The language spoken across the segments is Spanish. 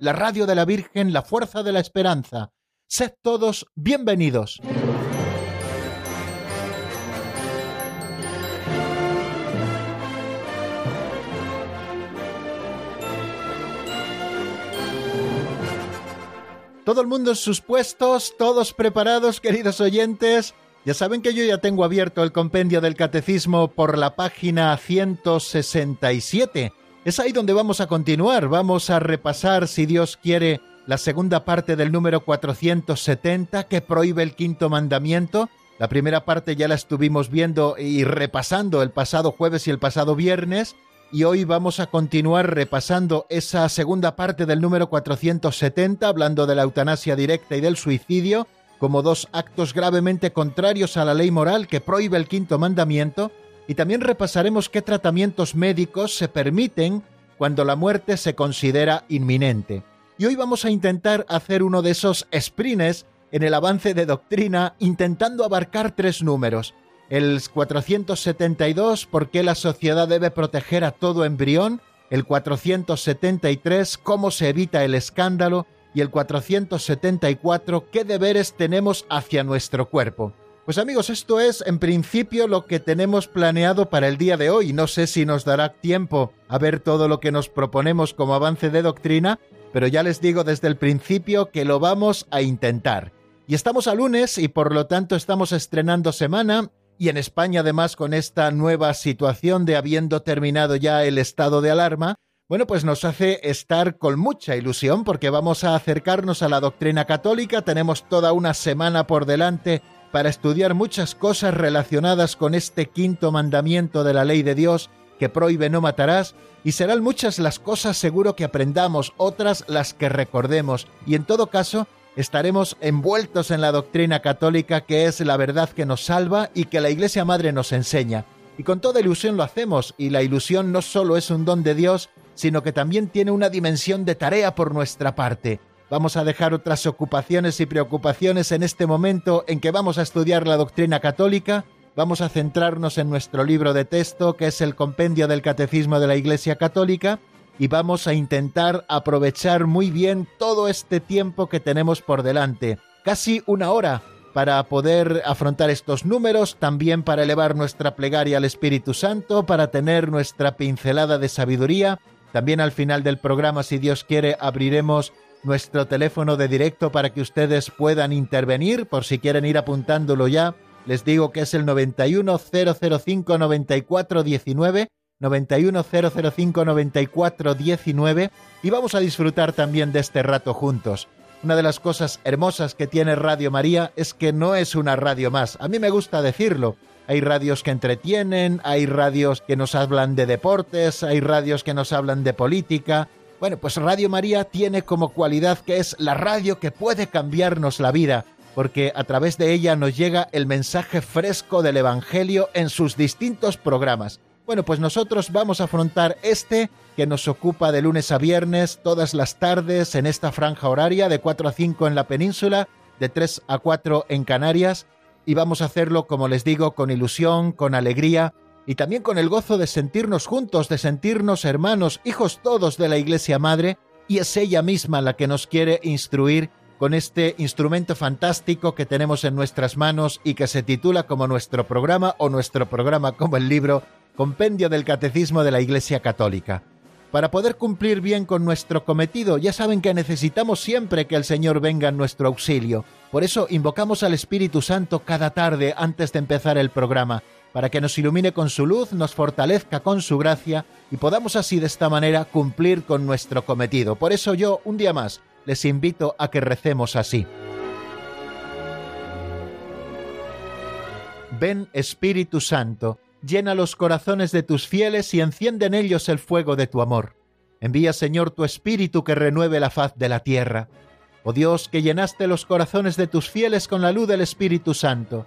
la radio de la Virgen, la fuerza de la esperanza. Sed todos bienvenidos. Todo el mundo en sus puestos, todos preparados, queridos oyentes. Ya saben que yo ya tengo abierto el compendio del catecismo por la página 167. Es ahí donde vamos a continuar. Vamos a repasar, si Dios quiere, la segunda parte del número 470 que prohíbe el quinto mandamiento. La primera parte ya la estuvimos viendo y repasando el pasado jueves y el pasado viernes. Y hoy vamos a continuar repasando esa segunda parte del número 470, hablando de la eutanasia directa y del suicidio como dos actos gravemente contrarios a la ley moral que prohíbe el quinto mandamiento, y también repasaremos qué tratamientos médicos se permiten cuando la muerte se considera inminente. Y hoy vamos a intentar hacer uno de esos sprints en el avance de doctrina intentando abarcar tres números. El 472, ¿por qué la sociedad debe proteger a todo embrión? El 473, ¿cómo se evita el escándalo? y el 474, ¿qué deberes tenemos hacia nuestro cuerpo? Pues amigos, esto es en principio lo que tenemos planeado para el día de hoy. No sé si nos dará tiempo a ver todo lo que nos proponemos como avance de doctrina, pero ya les digo desde el principio que lo vamos a intentar. Y estamos a lunes y por lo tanto estamos estrenando semana y en España además con esta nueva situación de habiendo terminado ya el estado de alarma, bueno, pues nos hace estar con mucha ilusión porque vamos a acercarnos a la doctrina católica, tenemos toda una semana por delante para estudiar muchas cosas relacionadas con este quinto mandamiento de la ley de Dios que prohíbe no matarás, y serán muchas las cosas seguro que aprendamos, otras las que recordemos, y en todo caso estaremos envueltos en la doctrina católica que es la verdad que nos salva y que la Iglesia Madre nos enseña. Y con toda ilusión lo hacemos, y la ilusión no solo es un don de Dios, sino que también tiene una dimensión de tarea por nuestra parte. Vamos a dejar otras ocupaciones y preocupaciones en este momento en que vamos a estudiar la doctrina católica, vamos a centrarnos en nuestro libro de texto, que es el Compendio del Catecismo de la Iglesia Católica, y vamos a intentar aprovechar muy bien todo este tiempo que tenemos por delante, casi una hora, para poder afrontar estos números, también para elevar nuestra plegaria al Espíritu Santo, para tener nuestra pincelada de sabiduría. También al final del programa, si Dios quiere, abriremos nuestro teléfono de directo para que ustedes puedan intervenir, por si quieren ir apuntándolo ya. Les digo que es el 91005 9419 91005 9419 y vamos a disfrutar también de este rato juntos. Una de las cosas hermosas que tiene Radio María es que no es una radio más. A mí me gusta decirlo hay radios que entretienen, hay radios que nos hablan de deportes, hay radios que nos hablan de política. Bueno, pues Radio María tiene como cualidad que es la radio que puede cambiarnos la vida, porque a través de ella nos llega el mensaje fresco del Evangelio en sus distintos programas. Bueno, pues nosotros vamos a afrontar este que nos ocupa de lunes a viernes, todas las tardes, en esta franja horaria, de 4 a 5 en la península, de 3 a 4 en Canarias, y vamos a hacerlo, como les digo, con ilusión, con alegría y también con el gozo de sentirnos juntos, de sentirnos hermanos, hijos todos de la Iglesia Madre, y es ella misma la que nos quiere instruir con este instrumento fantástico que tenemos en nuestras manos y que se titula como nuestro programa o nuestro programa como el libro Compendio del Catecismo de la Iglesia Católica. Para poder cumplir bien con nuestro cometido, ya saben que necesitamos siempre que el Señor venga en nuestro auxilio. Por eso invocamos al Espíritu Santo cada tarde antes de empezar el programa, para que nos ilumine con su luz, nos fortalezca con su gracia y podamos así de esta manera cumplir con nuestro cometido. Por eso yo, un día más, les invito a que recemos así. Ven Espíritu Santo, llena los corazones de tus fieles y enciende en ellos el fuego de tu amor. Envía, Señor, tu Espíritu que renueve la faz de la tierra Oh Dios, que llenaste los corazones de tus fieles con la luz del Espíritu Santo,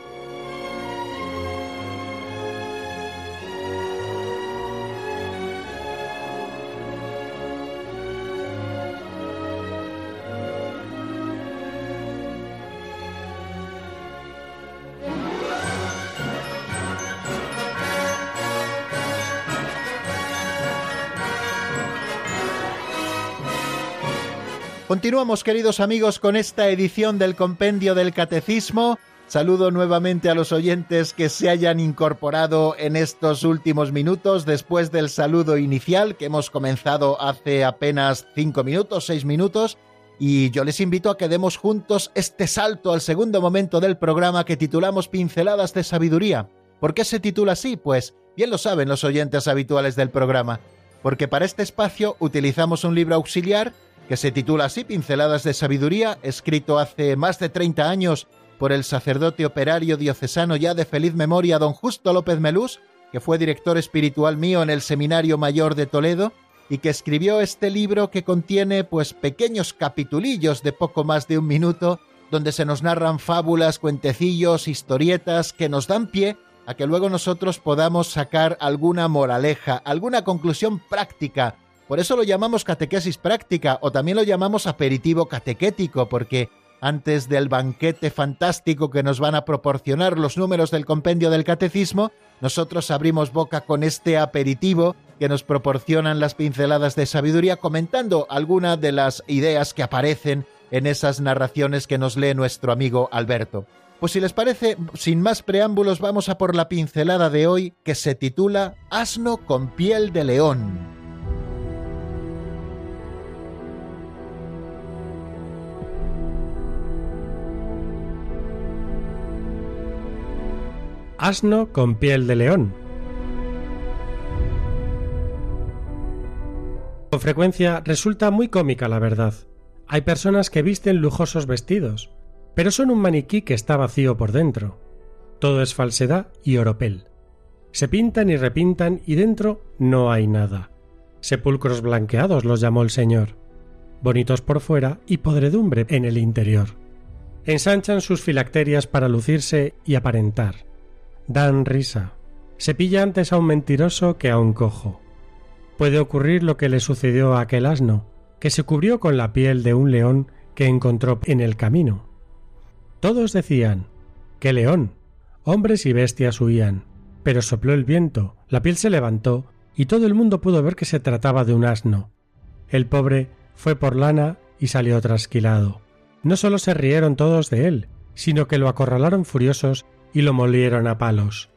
Continuamos, queridos amigos, con esta edición del Compendio del Catecismo. Saludo nuevamente a los oyentes que se hayan incorporado en estos últimos minutos después del saludo inicial que hemos comenzado hace apenas cinco minutos, seis minutos. Y yo les invito a que demos juntos este salto al segundo momento del programa que titulamos Pinceladas de Sabiduría. ¿Por qué se titula así? Pues bien lo saben los oyentes habituales del programa. Porque para este espacio utilizamos un libro auxiliar que se titula así Pinceladas de Sabiduría, escrito hace más de 30 años por el sacerdote operario diocesano ya de feliz memoria don Justo López Melús, que fue director espiritual mío en el Seminario Mayor de Toledo, y que escribió este libro que contiene pues pequeños capitulillos de poco más de un minuto, donde se nos narran fábulas, cuentecillos, historietas que nos dan pie a que luego nosotros podamos sacar alguna moraleja, alguna conclusión práctica por eso lo llamamos catequesis práctica o también lo llamamos aperitivo catequético, porque antes del banquete fantástico que nos van a proporcionar los números del compendio del catecismo, nosotros abrimos boca con este aperitivo que nos proporcionan las pinceladas de sabiduría comentando algunas de las ideas que aparecen en esas narraciones que nos lee nuestro amigo Alberto. Pues si les parece, sin más preámbulos, vamos a por la pincelada de hoy que se titula Asno con piel de león. Asno con piel de león. Con frecuencia resulta muy cómica la verdad. Hay personas que visten lujosos vestidos, pero son un maniquí que está vacío por dentro. Todo es falsedad y oropel. Se pintan y repintan y dentro no hay nada. Sepulcros blanqueados los llamó el Señor. Bonitos por fuera y podredumbre en el interior. Ensanchan sus filacterias para lucirse y aparentar dan risa. Se pilla antes a un mentiroso que a un cojo. Puede ocurrir lo que le sucedió a aquel asno, que se cubrió con la piel de un león que encontró en el camino. Todos decían ¡Qué león! Hombres y bestias huían. Pero sopló el viento, la piel se levantó, y todo el mundo pudo ver que se trataba de un asno. El pobre fue por lana y salió trasquilado. No solo se rieron todos de él, sino que lo acorralaron furiosos y lo molieron a palos.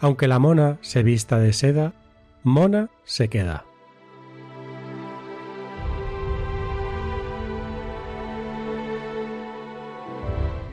Aunque la mona se vista de seda, mona se queda.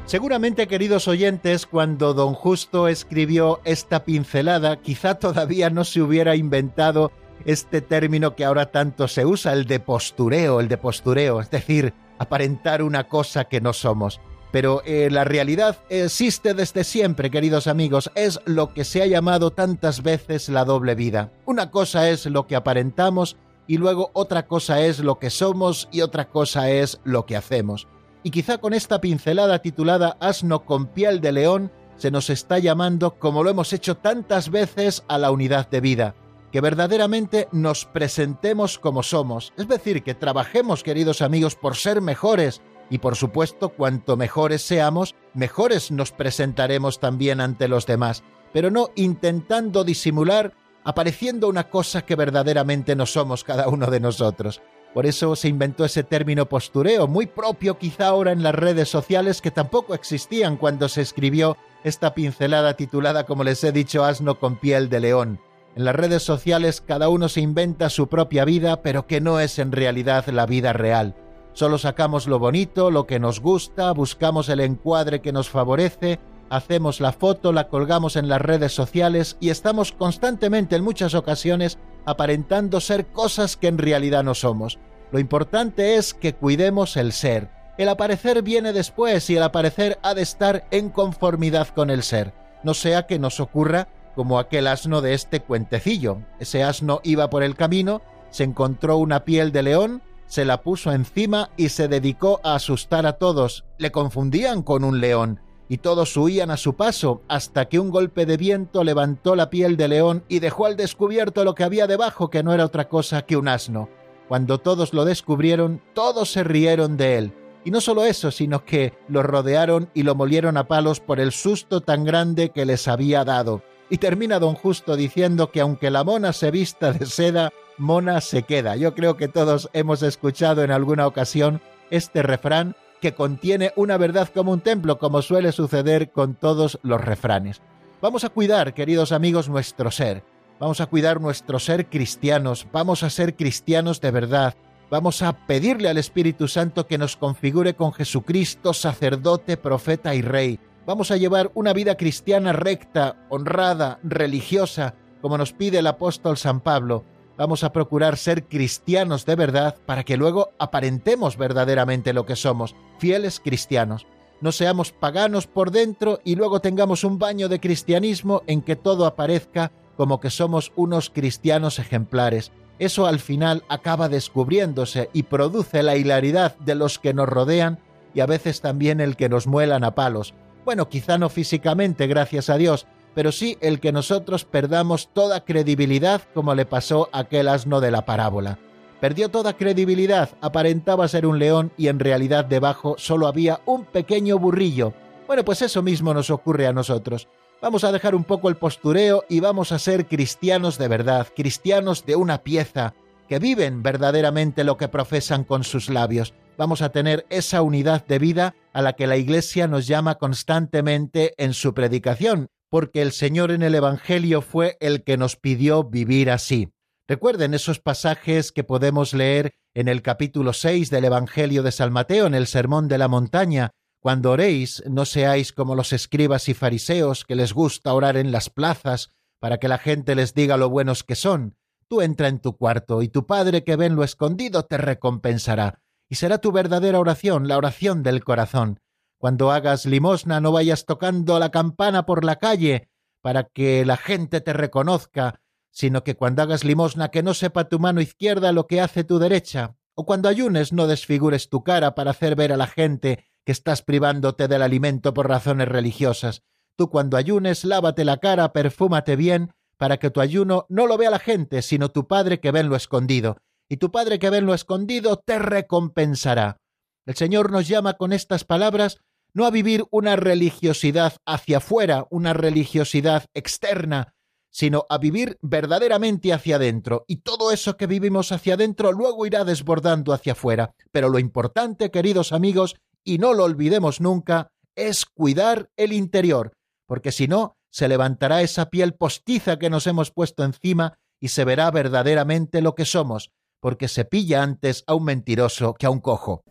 Seguramente, queridos oyentes, cuando don Justo escribió esta pincelada, quizá todavía no se hubiera inventado este término que ahora tanto se usa, el de postureo, el de postureo, es decir, aparentar una cosa que no somos. Pero eh, la realidad existe desde siempre, queridos amigos, es lo que se ha llamado tantas veces la doble vida. Una cosa es lo que aparentamos y luego otra cosa es lo que somos y otra cosa es lo que hacemos. Y quizá con esta pincelada titulada Asno con piel de león se nos está llamando, como lo hemos hecho tantas veces, a la unidad de vida, que verdaderamente nos presentemos como somos, es decir, que trabajemos, queridos amigos, por ser mejores, y por supuesto, cuanto mejores seamos, mejores nos presentaremos también ante los demás, pero no intentando disimular apareciendo una cosa que verdaderamente no somos cada uno de nosotros. Por eso se inventó ese término postureo, muy propio quizá ahora en las redes sociales que tampoco existían cuando se escribió esta pincelada titulada, como les he dicho, Asno con piel de león. En las redes sociales cada uno se inventa su propia vida, pero que no es en realidad la vida real. Solo sacamos lo bonito, lo que nos gusta, buscamos el encuadre que nos favorece, hacemos la foto, la colgamos en las redes sociales y estamos constantemente en muchas ocasiones aparentando ser cosas que en realidad no somos. Lo importante es que cuidemos el ser. El aparecer viene después y el aparecer ha de estar en conformidad con el ser. no sea que nos ocurra como aquel asno de este cuentecillo. Ese asno iba por el camino, se encontró una piel de león, se la puso encima y se dedicó a asustar a todos. Le confundían con un león y todos huían a su paso hasta que un golpe de viento levantó la piel de león y dejó al descubierto lo que había debajo, que no era otra cosa que un asno. Cuando todos lo descubrieron, todos se rieron de él. Y no solo eso, sino que lo rodearon y lo molieron a palos por el susto tan grande que les había dado. Y termina don Justo diciendo que aunque la mona se vista de seda, mona se queda. Yo creo que todos hemos escuchado en alguna ocasión este refrán que contiene una verdad como un templo, como suele suceder con todos los refranes. Vamos a cuidar, queridos amigos, nuestro ser. Vamos a cuidar nuestro ser cristianos. Vamos a ser cristianos de verdad. Vamos a pedirle al Espíritu Santo que nos configure con Jesucristo, sacerdote, profeta y rey. Vamos a llevar una vida cristiana recta, honrada, religiosa, como nos pide el apóstol San Pablo vamos a procurar ser cristianos de verdad para que luego aparentemos verdaderamente lo que somos, fieles cristianos. No seamos paganos por dentro y luego tengamos un baño de cristianismo en que todo aparezca como que somos unos cristianos ejemplares. Eso al final acaba descubriéndose y produce la hilaridad de los que nos rodean y a veces también el que nos muelan a palos. Bueno, quizá no físicamente, gracias a Dios, pero sí el que nosotros perdamos toda credibilidad como le pasó a aquel asno de la parábola. Perdió toda credibilidad, aparentaba ser un león y en realidad debajo solo había un pequeño burrillo. Bueno, pues eso mismo nos ocurre a nosotros. Vamos a dejar un poco el postureo y vamos a ser cristianos de verdad, cristianos de una pieza, que viven verdaderamente lo que profesan con sus labios. Vamos a tener esa unidad de vida a la que la Iglesia nos llama constantemente en su predicación porque el Señor en el Evangelio fue el que nos pidió vivir así. Recuerden esos pasajes que podemos leer en el capítulo 6 del Evangelio de San Mateo, en el Sermón de la Montaña. Cuando oréis, no seáis como los escribas y fariseos que les gusta orar en las plazas para que la gente les diga lo buenos que son. Tú entra en tu cuarto y tu Padre que ve en lo escondido te recompensará. Y será tu verdadera oración, la oración del corazón. Cuando hagas limosna no vayas tocando la campana por la calle para que la gente te reconozca, sino que cuando hagas limosna que no sepa tu mano izquierda lo que hace tu derecha, o cuando ayunes no desfigures tu cara para hacer ver a la gente que estás privándote del alimento por razones religiosas. Tú cuando ayunes lávate la cara, perfúmate bien, para que tu ayuno no lo vea la gente, sino tu Padre que ve en lo escondido, y tu Padre que ve en lo escondido te recompensará. El Señor nos llama con estas palabras no a vivir una religiosidad hacia afuera, una religiosidad externa, sino a vivir verdaderamente hacia adentro. Y todo eso que vivimos hacia adentro luego irá desbordando hacia afuera. Pero lo importante, queridos amigos, y no lo olvidemos nunca, es cuidar el interior, porque si no, se levantará esa piel postiza que nos hemos puesto encima y se verá verdaderamente lo que somos, porque se pilla antes a un mentiroso que a un cojo.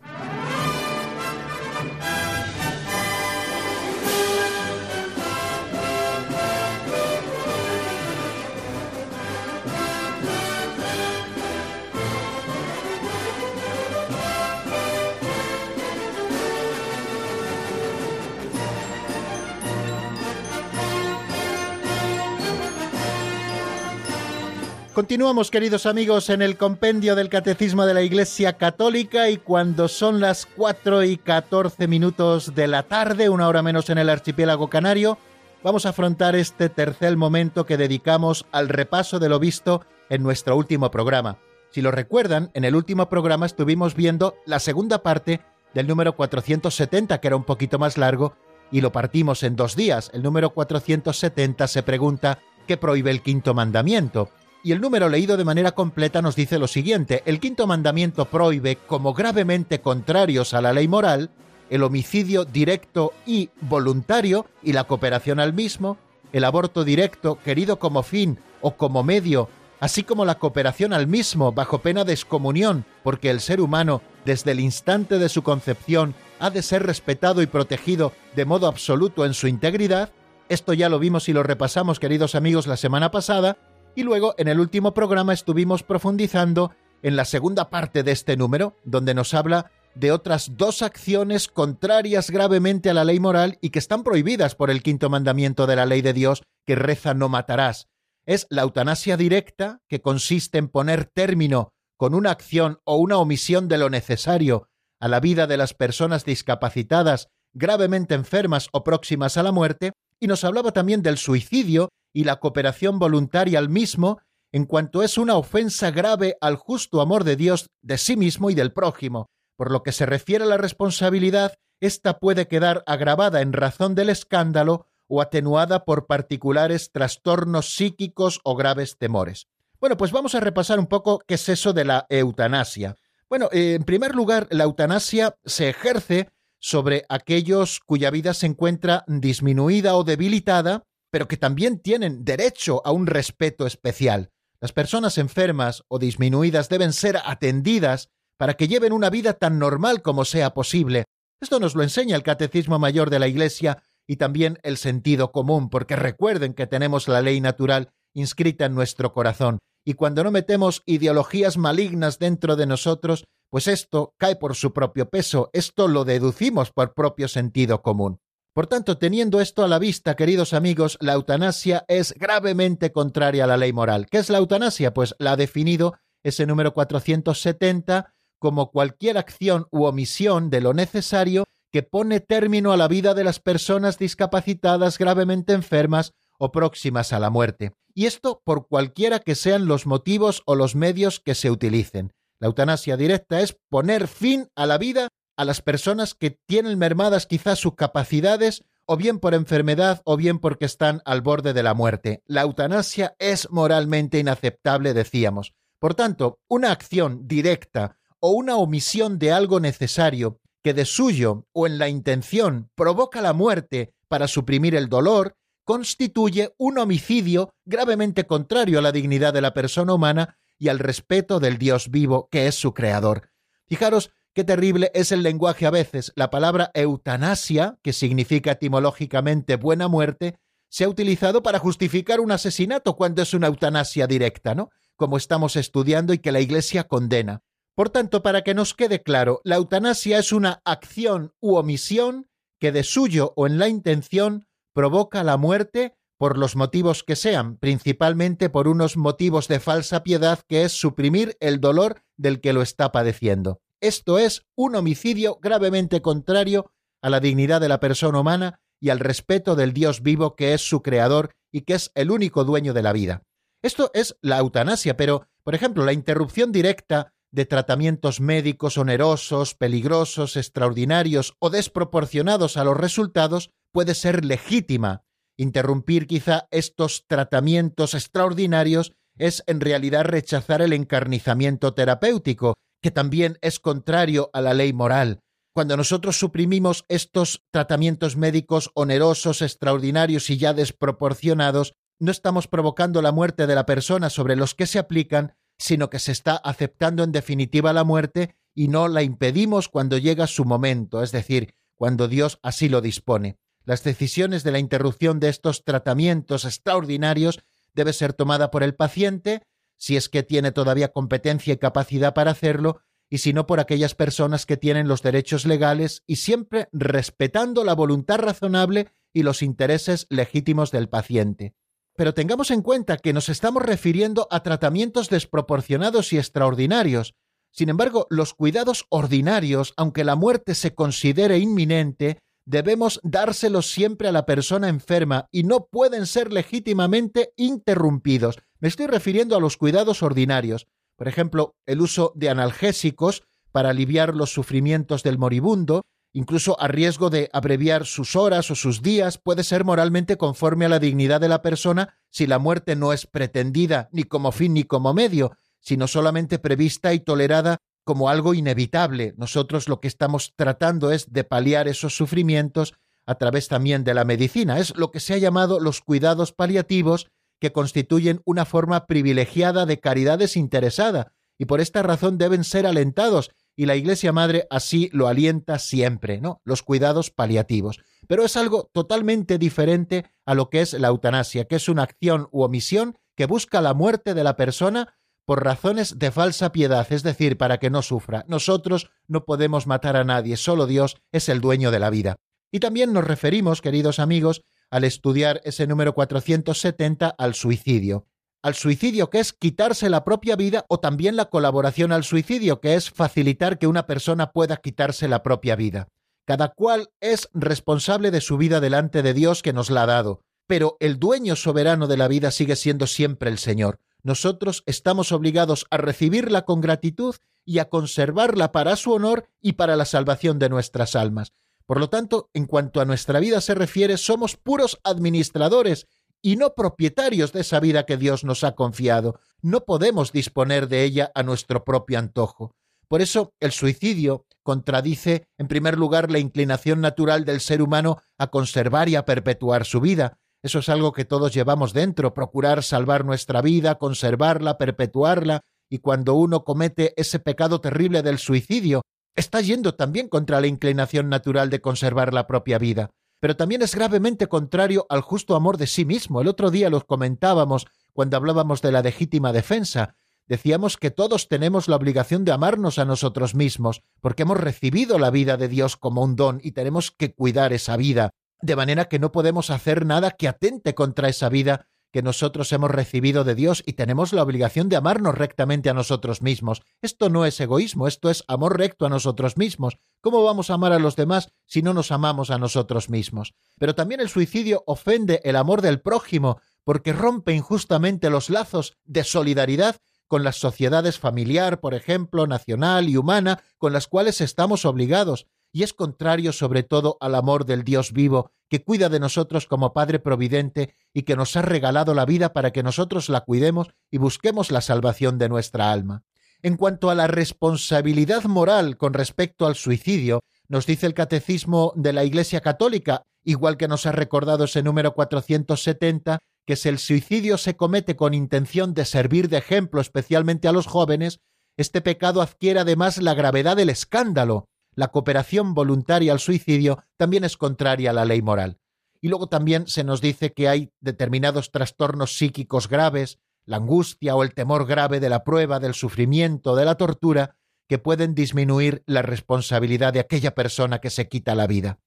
Continuamos, queridos amigos, en el compendio del Catecismo de la Iglesia Católica y cuando son las 4 y 14 minutos de la tarde, una hora menos en el archipiélago canario, vamos a afrontar este tercer momento que dedicamos al repaso de lo visto en nuestro último programa. Si lo recuerdan, en el último programa estuvimos viendo la segunda parte del número 470, que era un poquito más largo, y lo partimos en dos días. El número 470 se pregunta qué prohíbe el quinto mandamiento y el número leído de manera completa nos dice lo siguiente, el quinto mandamiento prohíbe, como gravemente contrarios a la ley moral, el homicidio directo y voluntario y la cooperación al mismo, el aborto directo querido como fin o como medio, así como la cooperación al mismo bajo pena de excomunión, porque el ser humano, desde el instante de su concepción, ha de ser respetado y protegido de modo absoluto en su integridad, esto ya lo vimos y lo repasamos, queridos amigos, la semana pasada, y luego, en el último programa, estuvimos profundizando en la segunda parte de este número, donde nos habla de otras dos acciones contrarias gravemente a la ley moral y que están prohibidas por el quinto mandamiento de la ley de Dios, que reza no matarás. Es la eutanasia directa, que consiste en poner término con una acción o una omisión de lo necesario a la vida de las personas discapacitadas, gravemente enfermas o próximas a la muerte, y nos hablaba también del suicidio y la cooperación voluntaria al mismo, en cuanto es una ofensa grave al justo amor de Dios de sí mismo y del prójimo. Por lo que se refiere a la responsabilidad, ésta puede quedar agravada en razón del escándalo o atenuada por particulares trastornos psíquicos o graves temores. Bueno, pues vamos a repasar un poco qué es eso de la eutanasia. Bueno, eh, en primer lugar, la eutanasia se ejerce sobre aquellos cuya vida se encuentra disminuida o debilitada, pero que también tienen derecho a un respeto especial. Las personas enfermas o disminuidas deben ser atendidas para que lleven una vida tan normal como sea posible. Esto nos lo enseña el Catecismo Mayor de la Iglesia y también el sentido común, porque recuerden que tenemos la ley natural inscrita en nuestro corazón, y cuando no metemos ideologías malignas dentro de nosotros, pues esto cae por su propio peso, esto lo deducimos por propio sentido común. Por tanto, teniendo esto a la vista, queridos amigos, la eutanasia es gravemente contraria a la ley moral. ¿Qué es la eutanasia? Pues la ha definido ese número 470 como cualquier acción u omisión de lo necesario que pone término a la vida de las personas discapacitadas gravemente enfermas o próximas a la muerte. Y esto por cualquiera que sean los motivos o los medios que se utilicen. La eutanasia directa es poner fin a la vida a las personas que tienen mermadas quizás sus capacidades o bien por enfermedad o bien porque están al borde de la muerte. La eutanasia es moralmente inaceptable, decíamos. Por tanto, una acción directa o una omisión de algo necesario que de suyo o en la intención provoca la muerte para suprimir el dolor, constituye un homicidio gravemente contrario a la dignidad de la persona humana y al respeto del Dios vivo que es su creador. Fijaros Qué terrible es el lenguaje a veces. La palabra eutanasia, que significa etimológicamente buena muerte, se ha utilizado para justificar un asesinato cuando es una eutanasia directa, ¿no? Como estamos estudiando y que la Iglesia condena. Por tanto, para que nos quede claro, la eutanasia es una acción u omisión que de suyo o en la intención provoca la muerte por los motivos que sean, principalmente por unos motivos de falsa piedad que es suprimir el dolor del que lo está padeciendo. Esto es un homicidio gravemente contrario a la dignidad de la persona humana y al respeto del Dios vivo que es su creador y que es el único dueño de la vida. Esto es la eutanasia, pero, por ejemplo, la interrupción directa de tratamientos médicos onerosos, peligrosos, extraordinarios o desproporcionados a los resultados puede ser legítima. Interrumpir quizá estos tratamientos extraordinarios es en realidad rechazar el encarnizamiento terapéutico que también es contrario a la ley moral. Cuando nosotros suprimimos estos tratamientos médicos onerosos, extraordinarios y ya desproporcionados, no estamos provocando la muerte de la persona sobre los que se aplican, sino que se está aceptando en definitiva la muerte y no la impedimos cuando llega su momento, es decir, cuando Dios así lo dispone. Las decisiones de la interrupción de estos tratamientos extraordinarios debe ser tomada por el paciente si es que tiene todavía competencia y capacidad para hacerlo, y si no por aquellas personas que tienen los derechos legales y siempre respetando la voluntad razonable y los intereses legítimos del paciente. Pero tengamos en cuenta que nos estamos refiriendo a tratamientos desproporcionados y extraordinarios. Sin embargo, los cuidados ordinarios, aunque la muerte se considere inminente, debemos dárselos siempre a la persona enferma y no pueden ser legítimamente interrumpidos. Me estoy refiriendo a los cuidados ordinarios, por ejemplo, el uso de analgésicos para aliviar los sufrimientos del moribundo, incluso a riesgo de abreviar sus horas o sus días, puede ser moralmente conforme a la dignidad de la persona si la muerte no es pretendida ni como fin ni como medio, sino solamente prevista y tolerada como algo inevitable. Nosotros lo que estamos tratando es de paliar esos sufrimientos a través también de la medicina. Es lo que se ha llamado los cuidados paliativos que constituyen una forma privilegiada de caridad desinteresada y por esta razón deben ser alentados y la Iglesia Madre así lo alienta siempre, ¿no? Los cuidados paliativos. Pero es algo totalmente diferente a lo que es la eutanasia, que es una acción u omisión que busca la muerte de la persona por razones de falsa piedad, es decir, para que no sufra. Nosotros no podemos matar a nadie, solo Dios es el dueño de la vida. Y también nos referimos, queridos amigos, al estudiar ese número 470 al suicidio. Al suicidio que es quitarse la propia vida o también la colaboración al suicidio que es facilitar que una persona pueda quitarse la propia vida. Cada cual es responsable de su vida delante de Dios que nos la ha dado, pero el dueño soberano de la vida sigue siendo siempre el Señor nosotros estamos obligados a recibirla con gratitud y a conservarla para su honor y para la salvación de nuestras almas. Por lo tanto, en cuanto a nuestra vida se refiere, somos puros administradores y no propietarios de esa vida que Dios nos ha confiado. No podemos disponer de ella a nuestro propio antojo. Por eso el suicidio contradice, en primer lugar, la inclinación natural del ser humano a conservar y a perpetuar su vida, eso es algo que todos llevamos dentro, procurar salvar nuestra vida, conservarla, perpetuarla, y cuando uno comete ese pecado terrible del suicidio, está yendo también contra la inclinación natural de conservar la propia vida. Pero también es gravemente contrario al justo amor de sí mismo. El otro día los comentábamos cuando hablábamos de la legítima defensa. Decíamos que todos tenemos la obligación de amarnos a nosotros mismos, porque hemos recibido la vida de Dios como un don y tenemos que cuidar esa vida de manera que no podemos hacer nada que atente contra esa vida que nosotros hemos recibido de Dios y tenemos la obligación de amarnos rectamente a nosotros mismos. Esto no es egoísmo, esto es amor recto a nosotros mismos. ¿Cómo vamos a amar a los demás si no nos amamos a nosotros mismos? Pero también el suicidio ofende el amor del prójimo porque rompe injustamente los lazos de solidaridad con las sociedades familiar, por ejemplo, nacional y humana, con las cuales estamos obligados y es contrario sobre todo al amor del Dios vivo, que cuida de nosotros como Padre Providente y que nos ha regalado la vida para que nosotros la cuidemos y busquemos la salvación de nuestra alma. En cuanto a la responsabilidad moral con respecto al suicidio, nos dice el Catecismo de la Iglesia Católica, igual que nos ha recordado ese número 470, que si el suicidio se comete con intención de servir de ejemplo especialmente a los jóvenes, este pecado adquiere además la gravedad del escándalo, la cooperación voluntaria al suicidio también es contraria a la ley moral. Y luego también se nos dice que hay determinados trastornos psíquicos graves, la angustia o el temor grave de la prueba, del sufrimiento, de la tortura, que pueden disminuir la responsabilidad de aquella persona que se quita la vida.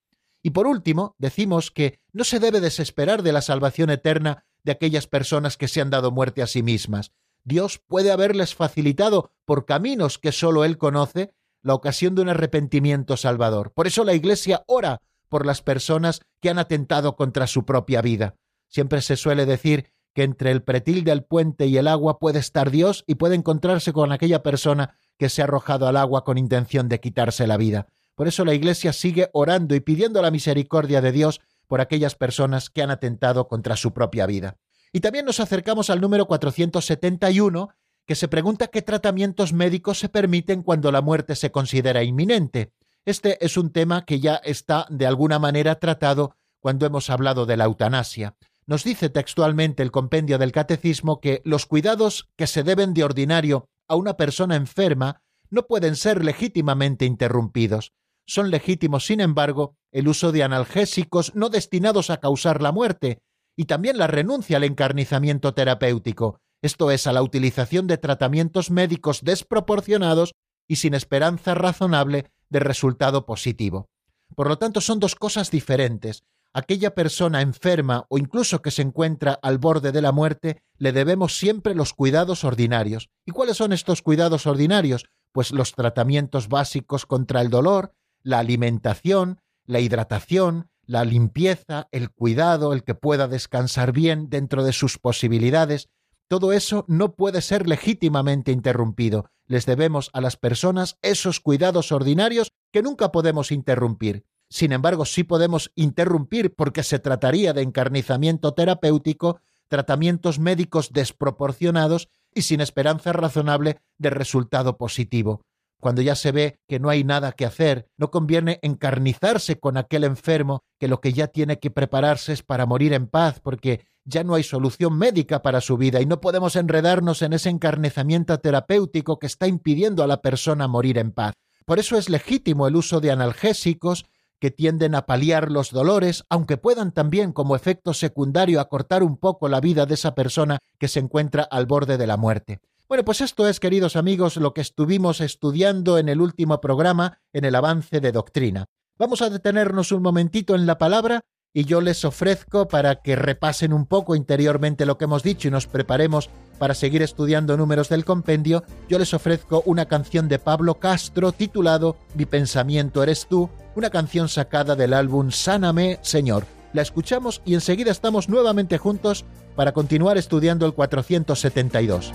Y por último, decimos que no se debe desesperar de la salvación eterna de aquellas personas que se han dado muerte a sí mismas. Dios puede haberles facilitado por caminos que sólo Él conoce la ocasión de un arrepentimiento salvador. Por eso la Iglesia ora por las personas que han atentado contra su propia vida. Siempre se suele decir que entre el pretil del puente y el agua puede estar Dios y puede encontrarse con aquella persona que se ha arrojado al agua con intención de quitarse la vida. Por eso la Iglesia sigue orando y pidiendo la misericordia de Dios por aquellas personas que han atentado contra su propia vida. Y también nos acercamos al número 471, que se pregunta qué tratamientos médicos se permiten cuando la muerte se considera inminente. Este es un tema que ya está de alguna manera tratado cuando hemos hablado de la eutanasia. Nos dice textualmente el compendio del Catecismo que los cuidados que se deben de ordinario a una persona enferma no pueden ser legítimamente interrumpidos. Son legítimos, sin embargo, el uso de analgésicos no destinados a causar la muerte, y también la renuncia al encarnizamiento terapéutico, esto es, a la utilización de tratamientos médicos desproporcionados y sin esperanza razonable de resultado positivo. Por lo tanto, son dos cosas diferentes. Aquella persona enferma o incluso que se encuentra al borde de la muerte, le debemos siempre los cuidados ordinarios. ¿Y cuáles son estos cuidados ordinarios? Pues los tratamientos básicos contra el dolor, la alimentación, la hidratación, la limpieza, el cuidado, el que pueda descansar bien dentro de sus posibilidades, todo eso no puede ser legítimamente interrumpido. Les debemos a las personas esos cuidados ordinarios que nunca podemos interrumpir. Sin embargo, sí podemos interrumpir porque se trataría de encarnizamiento terapéutico, tratamientos médicos desproporcionados y sin esperanza razonable de resultado positivo. Cuando ya se ve que no hay nada que hacer, no conviene encarnizarse con aquel enfermo que lo que ya tiene que prepararse es para morir en paz, porque ya no hay solución médica para su vida y no podemos enredarnos en ese encarnizamiento terapéutico que está impidiendo a la persona morir en paz. Por eso es legítimo el uso de analgésicos que tienden a paliar los dolores, aunque puedan también como efecto secundario acortar un poco la vida de esa persona que se encuentra al borde de la muerte. Bueno, pues esto es, queridos amigos, lo que estuvimos estudiando en el último programa en el avance de doctrina. Vamos a detenernos un momentito en la palabra y yo les ofrezco para que repasen un poco interiormente lo que hemos dicho y nos preparemos para seguir estudiando números del compendio, yo les ofrezco una canción de Pablo Castro titulado Mi pensamiento eres tú, una canción sacada del álbum Sáname, Señor. La escuchamos y enseguida estamos nuevamente juntos para continuar estudiando el 472.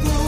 Oh.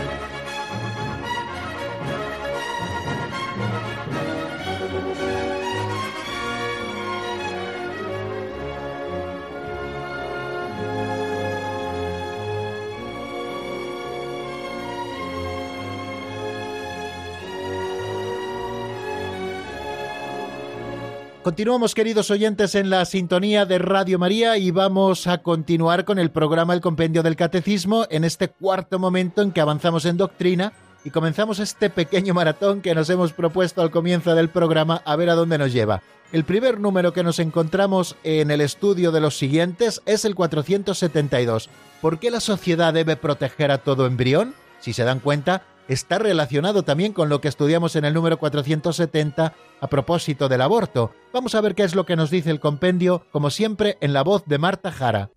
Continuamos, queridos oyentes, en la sintonía de Radio María y vamos a continuar con el programa El Compendio del Catecismo en este cuarto momento en que avanzamos en doctrina y comenzamos este pequeño maratón que nos hemos propuesto al comienzo del programa a ver a dónde nos lleva. El primer número que nos encontramos en el estudio de los siguientes es el 472. ¿Por qué la sociedad debe proteger a todo embrión? Si se dan cuenta, está relacionado también con lo que estudiamos en el número 470 a propósito del aborto. Vamos a ver qué es lo que nos dice el compendio, como siempre, en la voz de Marta Jara.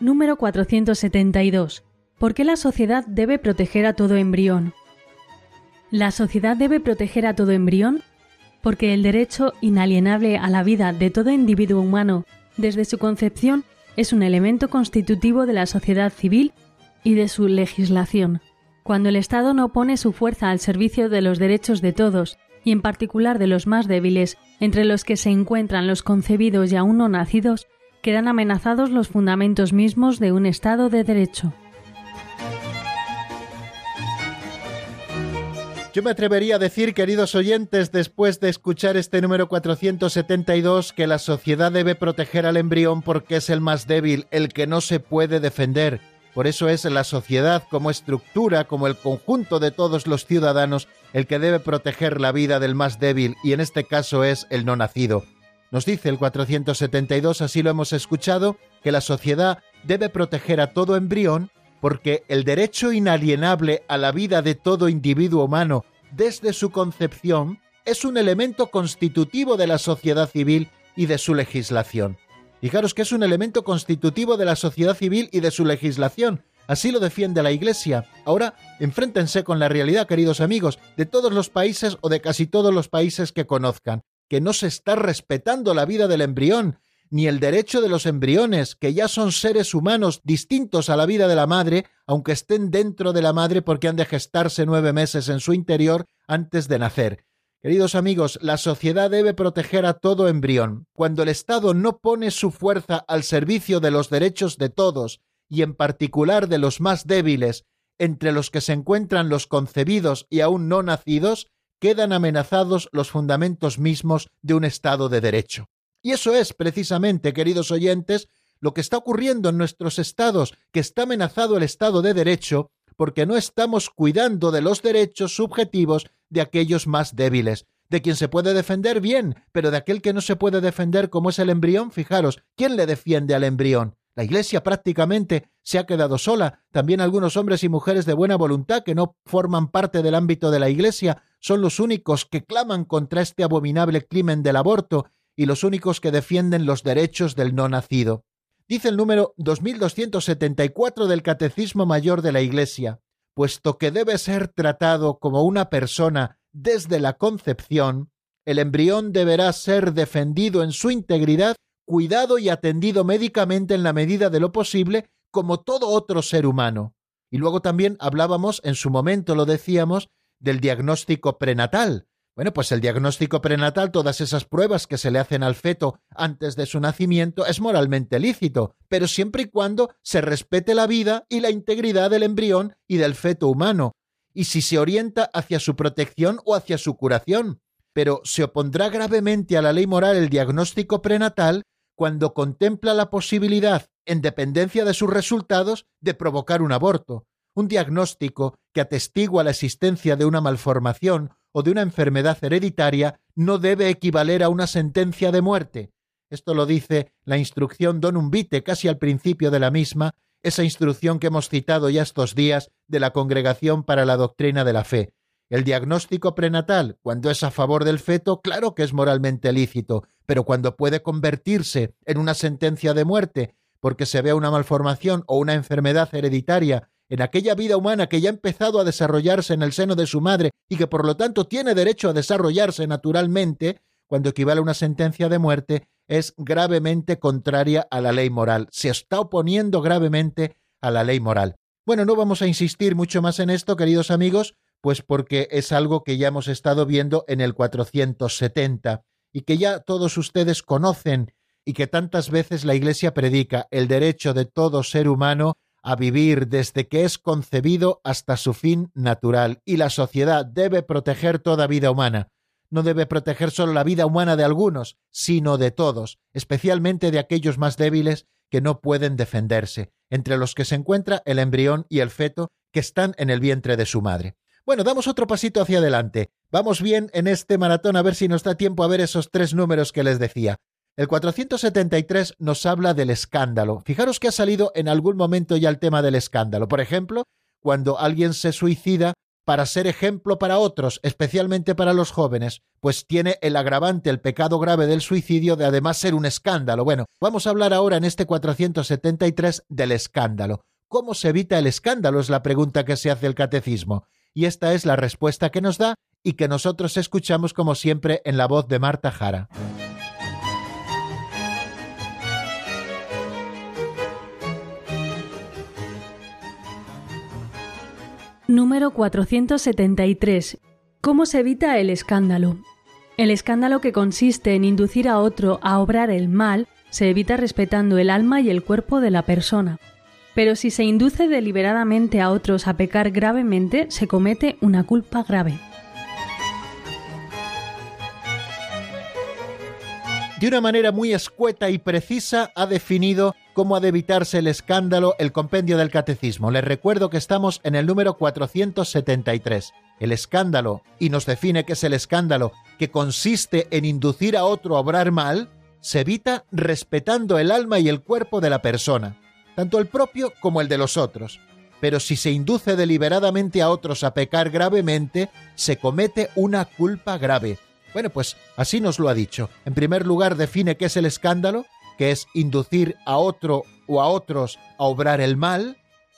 Número 472. ¿Por qué la sociedad debe proteger a todo embrión? La sociedad debe proteger a todo embrión porque el derecho inalienable a la vida de todo individuo humano desde su concepción es un elemento constitutivo de la sociedad civil y de su legislación. Cuando el Estado no pone su fuerza al servicio de los derechos de todos, y en particular de los más débiles, entre los que se encuentran los concebidos y aún no nacidos, quedan amenazados los fundamentos mismos de un Estado de Derecho. Yo me atrevería a decir, queridos oyentes, después de escuchar este número 472, que la sociedad debe proteger al embrión porque es el más débil, el que no se puede defender. Por eso es la sociedad como estructura, como el conjunto de todos los ciudadanos, el que debe proteger la vida del más débil, y en este caso es el no nacido. Nos dice el 472, así lo hemos escuchado, que la sociedad debe proteger a todo embrión porque el derecho inalienable a la vida de todo individuo humano desde su concepción es un elemento constitutivo de la sociedad civil y de su legislación. Fijaros que es un elemento constitutivo de la sociedad civil y de su legislación. Así lo defiende la Iglesia. Ahora, enfréntense con la realidad, queridos amigos, de todos los países o de casi todos los países que conozcan, que no se está respetando la vida del embrión, ni el derecho de los embriones, que ya son seres humanos distintos a la vida de la madre, aunque estén dentro de la madre porque han de gestarse nueve meses en su interior antes de nacer. Queridos amigos, la sociedad debe proteger a todo embrión. Cuando el Estado no pone su fuerza al servicio de los derechos de todos, y en particular de los más débiles, entre los que se encuentran los concebidos y aún no nacidos, quedan amenazados los fundamentos mismos de un Estado de Derecho. Y eso es precisamente, queridos oyentes, lo que está ocurriendo en nuestros estados, que está amenazado el Estado de Derecho porque no estamos cuidando de los derechos subjetivos de aquellos más débiles. De quien se puede defender bien, pero de aquel que no se puede defender como es el embrión, fijaros, ¿quién le defiende al embrión? La Iglesia prácticamente se ha quedado sola. También algunos hombres y mujeres de buena voluntad que no forman parte del ámbito de la Iglesia son los únicos que claman contra este abominable crimen del aborto y los únicos que defienden los derechos del no nacido. Dice el número 2274 del Catecismo Mayor de la Iglesia, puesto que debe ser tratado como una persona desde la concepción, el embrión deberá ser defendido en su integridad, cuidado y atendido médicamente en la medida de lo posible, como todo otro ser humano. Y luego también hablábamos, en su momento lo decíamos, del diagnóstico prenatal, bueno, pues el diagnóstico prenatal, todas esas pruebas que se le hacen al feto antes de su nacimiento, es moralmente lícito, pero siempre y cuando se respete la vida y la integridad del embrión y del feto humano, y si se orienta hacia su protección o hacia su curación. Pero se opondrá gravemente a la ley moral el diagnóstico prenatal cuando contempla la posibilidad, en dependencia de sus resultados, de provocar un aborto, un diagnóstico que atestigua la existencia de una malformación o de una enfermedad hereditaria no debe equivaler a una sentencia de muerte. Esto lo dice la instrucción Donum Vitae casi al principio de la misma, esa instrucción que hemos citado ya estos días de la Congregación para la Doctrina de la Fe. El diagnóstico prenatal, cuando es a favor del feto, claro que es moralmente lícito, pero cuando puede convertirse en una sentencia de muerte porque se vea una malformación o una enfermedad hereditaria en aquella vida humana que ya ha empezado a desarrollarse en el seno de su madre y que por lo tanto tiene derecho a desarrollarse naturalmente, cuando equivale a una sentencia de muerte, es gravemente contraria a la ley moral. Se está oponiendo gravemente a la ley moral. Bueno, no vamos a insistir mucho más en esto, queridos amigos, pues porque es algo que ya hemos estado viendo en el 470 y que ya todos ustedes conocen y que tantas veces la Iglesia predica el derecho de todo ser humano a vivir desde que es concebido hasta su fin natural, y la sociedad debe proteger toda vida humana. No debe proteger solo la vida humana de algunos, sino de todos, especialmente de aquellos más débiles que no pueden defenderse, entre los que se encuentra el embrión y el feto que están en el vientre de su madre. Bueno, damos otro pasito hacia adelante. Vamos bien en este maratón a ver si nos da tiempo a ver esos tres números que les decía. El 473 nos habla del escándalo. Fijaros que ha salido en algún momento ya el tema del escándalo. Por ejemplo, cuando alguien se suicida para ser ejemplo para otros, especialmente para los jóvenes, pues tiene el agravante, el pecado grave del suicidio de además ser un escándalo. Bueno, vamos a hablar ahora en este 473 del escándalo. ¿cómo se evita el escándalo? Es la pregunta que se hace el catecismo. Y esta es la respuesta que nos da y que nosotros escuchamos como siempre en la voz de Marta Jara. Número 473. ¿Cómo se evita el escándalo? El escándalo que consiste en inducir a otro a obrar el mal se evita respetando el alma y el cuerpo de la persona. Pero si se induce deliberadamente a otros a pecar gravemente, se comete una culpa grave. De una manera muy escueta y precisa ha definido cómo ha de evitarse el escándalo el compendio del catecismo. Les recuerdo que estamos en el número 473. El escándalo, y nos define qué es el escándalo, que consiste en inducir a otro a obrar mal, se evita respetando el alma y el cuerpo de la persona, tanto el propio como el de los otros. Pero si se induce deliberadamente a otros a pecar gravemente, se comete una culpa grave, bueno, pues así nos lo ha dicho. En primer lugar, define qué es el escándalo, que es inducir a otro o a otros a obrar el mal.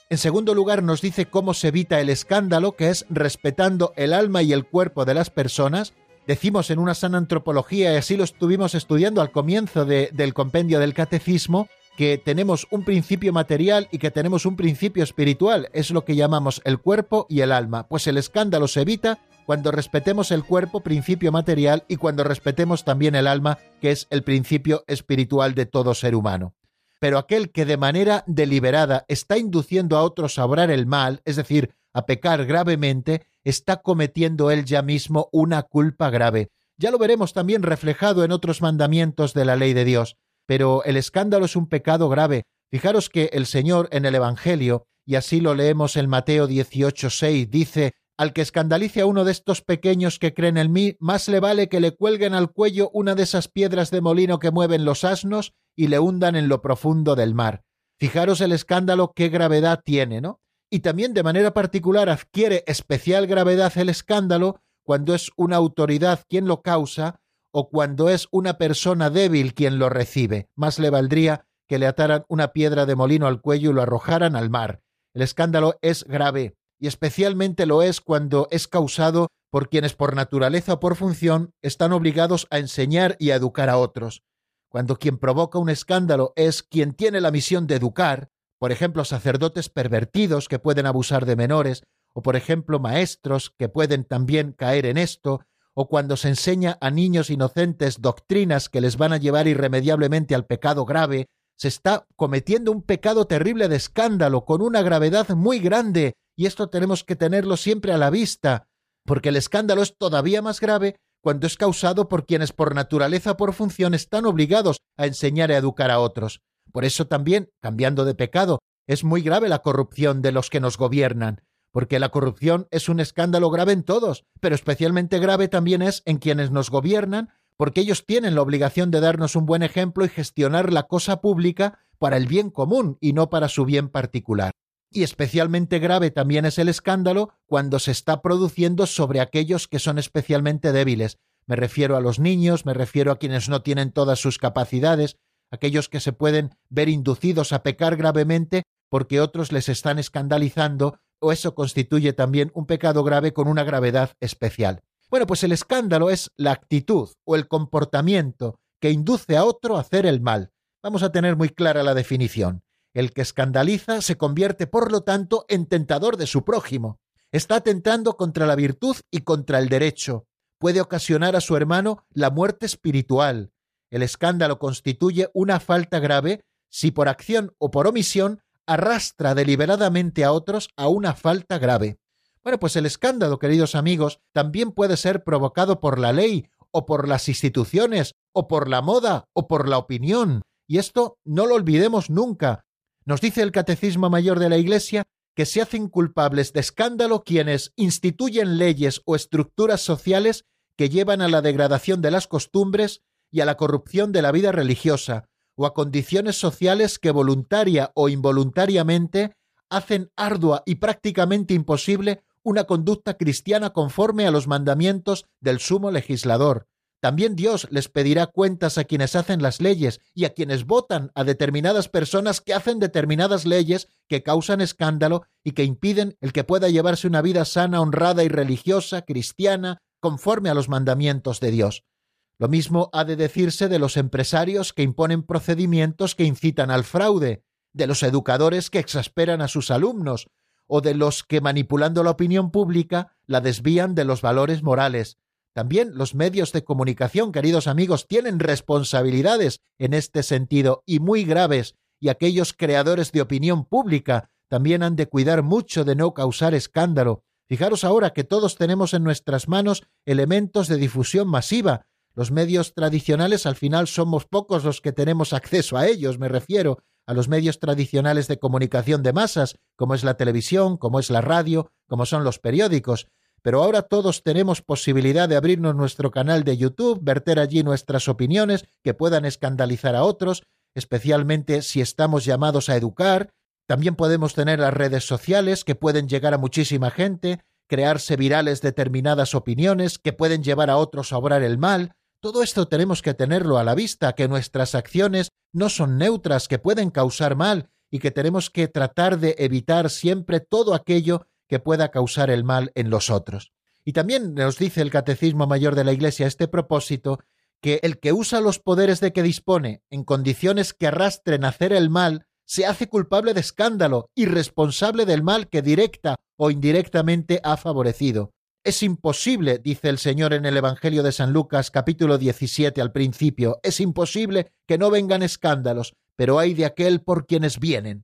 En segundo lugar, nos dice cómo se evita el escándalo, que es respetando el alma y el cuerpo de las personas. Decimos en una sana antropología, y así lo estuvimos estudiando al comienzo del compendio del catecismo, que tenemos un principio material y que tenemos un principio espiritual. Es lo que llamamos el cuerpo y el alma. Pues el escándalo se evita cuando respetemos el cuerpo, principio material, y cuando respetemos también el alma, que es el principio espiritual de todo ser humano. Pero aquel que de manera deliberada está induciendo a otros a obrar el mal, es decir, a pecar gravemente, está cometiendo él ya mismo una culpa grave. Ya lo veremos también reflejado en otros mandamientos de la ley de Dios. Pero el escándalo es un pecado grave. Fijaros que el Señor en el Evangelio, y así lo leemos en Mateo 18:6, dice al que escandalice a uno de estos pequeños que creen en mí, más le vale que le cuelguen al cuello una de esas piedras de molino que mueven los asnos y le hundan en lo profundo del mar. Fijaros el escándalo qué gravedad tiene, ¿no? Y también de manera particular adquiere especial gravedad el escándalo cuando es una autoridad quien lo causa o cuando es una persona débil quien lo recibe. Más le valdría que le ataran una piedra de molino al cuello y lo arrojaran al mar. El escándalo es grave, y especialmente lo es cuando es causado por quienes por naturaleza o por función están obligados a enseñar y a educar a otros. Cuando quien provoca un escándalo es quien tiene la misión de educar, por ejemplo, sacerdotes pervertidos que pueden abusar de menores, o por ejemplo, maestros que pueden también caer en esto, o cuando se enseña a niños inocentes doctrinas que les van a llevar irremediablemente al pecado grave, se está cometiendo un pecado terrible de escándalo con una gravedad muy grande y esto tenemos que tenerlo siempre a la vista, porque el escándalo es todavía más grave cuando es causado por quienes por naturaleza o por función están obligados a enseñar y a educar a otros. Por eso también, cambiando de pecado, es muy grave la corrupción de los que nos gobiernan, porque la corrupción es un escándalo grave en todos, pero especialmente grave también es en quienes nos gobiernan, porque ellos tienen la obligación de darnos un buen ejemplo y gestionar la cosa pública para el bien común y no para su bien particular. Y especialmente grave también es el escándalo cuando se está produciendo sobre aquellos que son especialmente débiles. Me refiero a los niños, me refiero a quienes no tienen todas sus capacidades, aquellos que se pueden ver inducidos a pecar gravemente porque otros les están escandalizando, o eso constituye también un pecado grave con una gravedad especial. Bueno, pues el escándalo es la actitud o el comportamiento que induce a otro a hacer el mal. Vamos a tener muy clara la definición. El que escandaliza se convierte, por lo tanto, en tentador de su prójimo. Está atentando contra la virtud y contra el derecho. Puede ocasionar a su hermano la muerte espiritual. El escándalo constituye una falta grave si por acción o por omisión arrastra deliberadamente a otros a una falta grave. Bueno, pues el escándalo, queridos amigos, también puede ser provocado por la ley, o por las instituciones, o por la moda, o por la opinión. Y esto no lo olvidemos nunca, nos dice el Catecismo Mayor de la Iglesia que se hacen culpables de escándalo quienes instituyen leyes o estructuras sociales que llevan a la degradación de las costumbres y a la corrupción de la vida religiosa, o a condiciones sociales que voluntaria o involuntariamente hacen ardua y prácticamente imposible una conducta cristiana conforme a los mandamientos del sumo legislador. También Dios les pedirá cuentas a quienes hacen las leyes y a quienes votan a determinadas personas que hacen determinadas leyes que causan escándalo y que impiden el que pueda llevarse una vida sana, honrada y religiosa, cristiana, conforme a los mandamientos de Dios. Lo mismo ha de decirse de los empresarios que imponen procedimientos que incitan al fraude, de los educadores que exasperan a sus alumnos, o de los que manipulando la opinión pública la desvían de los valores morales. También los medios de comunicación, queridos amigos, tienen responsabilidades en este sentido y muy graves, y aquellos creadores de opinión pública también han de cuidar mucho de no causar escándalo. Fijaros ahora que todos tenemos en nuestras manos elementos de difusión masiva. Los medios tradicionales al final somos pocos los que tenemos acceso a ellos, me refiero a los medios tradicionales de comunicación de masas, como es la televisión, como es la radio, como son los periódicos, pero ahora todos tenemos posibilidad de abrirnos nuestro canal de YouTube, verter allí nuestras opiniones que puedan escandalizar a otros, especialmente si estamos llamados a educar. También podemos tener las redes sociales que pueden llegar a muchísima gente, crearse virales determinadas opiniones que pueden llevar a otros a obrar el mal. Todo esto tenemos que tenerlo a la vista, que nuestras acciones no son neutras, que pueden causar mal y que tenemos que tratar de evitar siempre todo aquello que pueda causar el mal en los otros. Y también nos dice el Catecismo Mayor de la Iglesia a este propósito que el que usa los poderes de que dispone en condiciones que arrastren a hacer el mal se hace culpable de escándalo y responsable del mal que directa o indirectamente ha favorecido. Es imposible, dice el Señor en el Evangelio de San Lucas capítulo 17 al principio, es imposible que no vengan escándalos, pero hay de aquel por quienes vienen.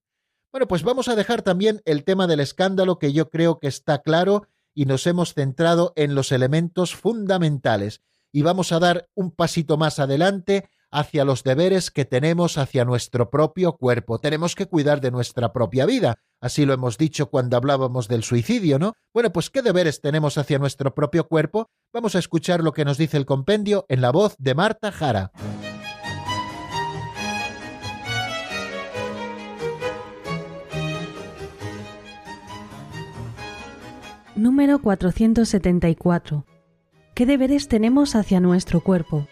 Bueno, pues vamos a dejar también el tema del escándalo que yo creo que está claro y nos hemos centrado en los elementos fundamentales y vamos a dar un pasito más adelante hacia los deberes que tenemos hacia nuestro propio cuerpo. Tenemos que cuidar de nuestra propia vida. Así lo hemos dicho cuando hablábamos del suicidio, ¿no? Bueno, pues ¿qué deberes tenemos hacia nuestro propio cuerpo? Vamos a escuchar lo que nos dice el compendio en la voz de Marta Jara. Número 474. ¿Qué deberes tenemos hacia nuestro cuerpo?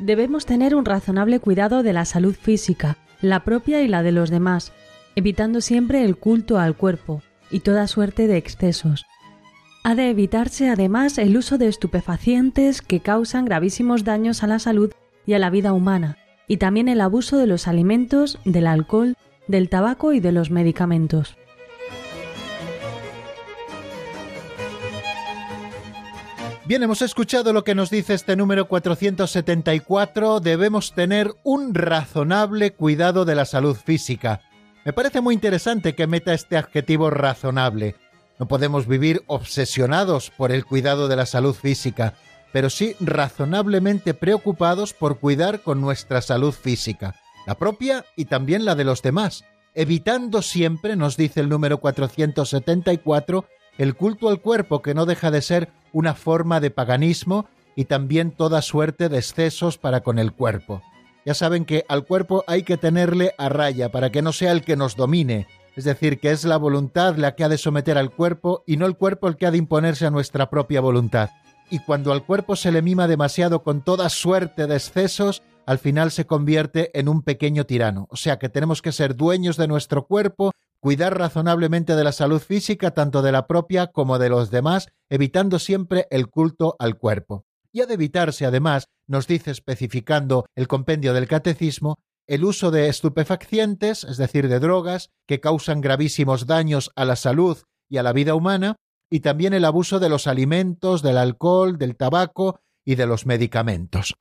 Debemos tener un razonable cuidado de la salud física, la propia y la de los demás, evitando siempre el culto al cuerpo y toda suerte de excesos. Ha de evitarse además el uso de estupefacientes que causan gravísimos daños a la salud y a la vida humana, y también el abuso de los alimentos, del alcohol, del tabaco y de los medicamentos. Bien, hemos escuchado lo que nos dice este número 474. Debemos tener un razonable cuidado de la salud física. Me parece muy interesante que meta este adjetivo razonable. No podemos vivir obsesionados por el cuidado de la salud física, pero sí razonablemente preocupados por cuidar con nuestra salud física, la propia y también la de los demás, evitando siempre, nos dice el número 474, el culto al cuerpo que no deja de ser una forma de paganismo y también toda suerte de excesos para con el cuerpo. Ya saben que al cuerpo hay que tenerle a raya para que no sea el que nos domine, es decir, que es la voluntad la que ha de someter al cuerpo y no el cuerpo el que ha de imponerse a nuestra propia voluntad. Y cuando al cuerpo se le mima demasiado con toda suerte de excesos, al final se convierte en un pequeño tirano. O sea que tenemos que ser dueños de nuestro cuerpo cuidar razonablemente de la salud física tanto de la propia como de los demás, evitando siempre el culto al cuerpo. Y ha de evitarse, además, nos dice especificando el compendio del catecismo, el uso de estupefacientes, es decir, de drogas, que causan gravísimos daños a la salud y a la vida humana, y también el abuso de los alimentos, del alcohol, del tabaco y de los medicamentos.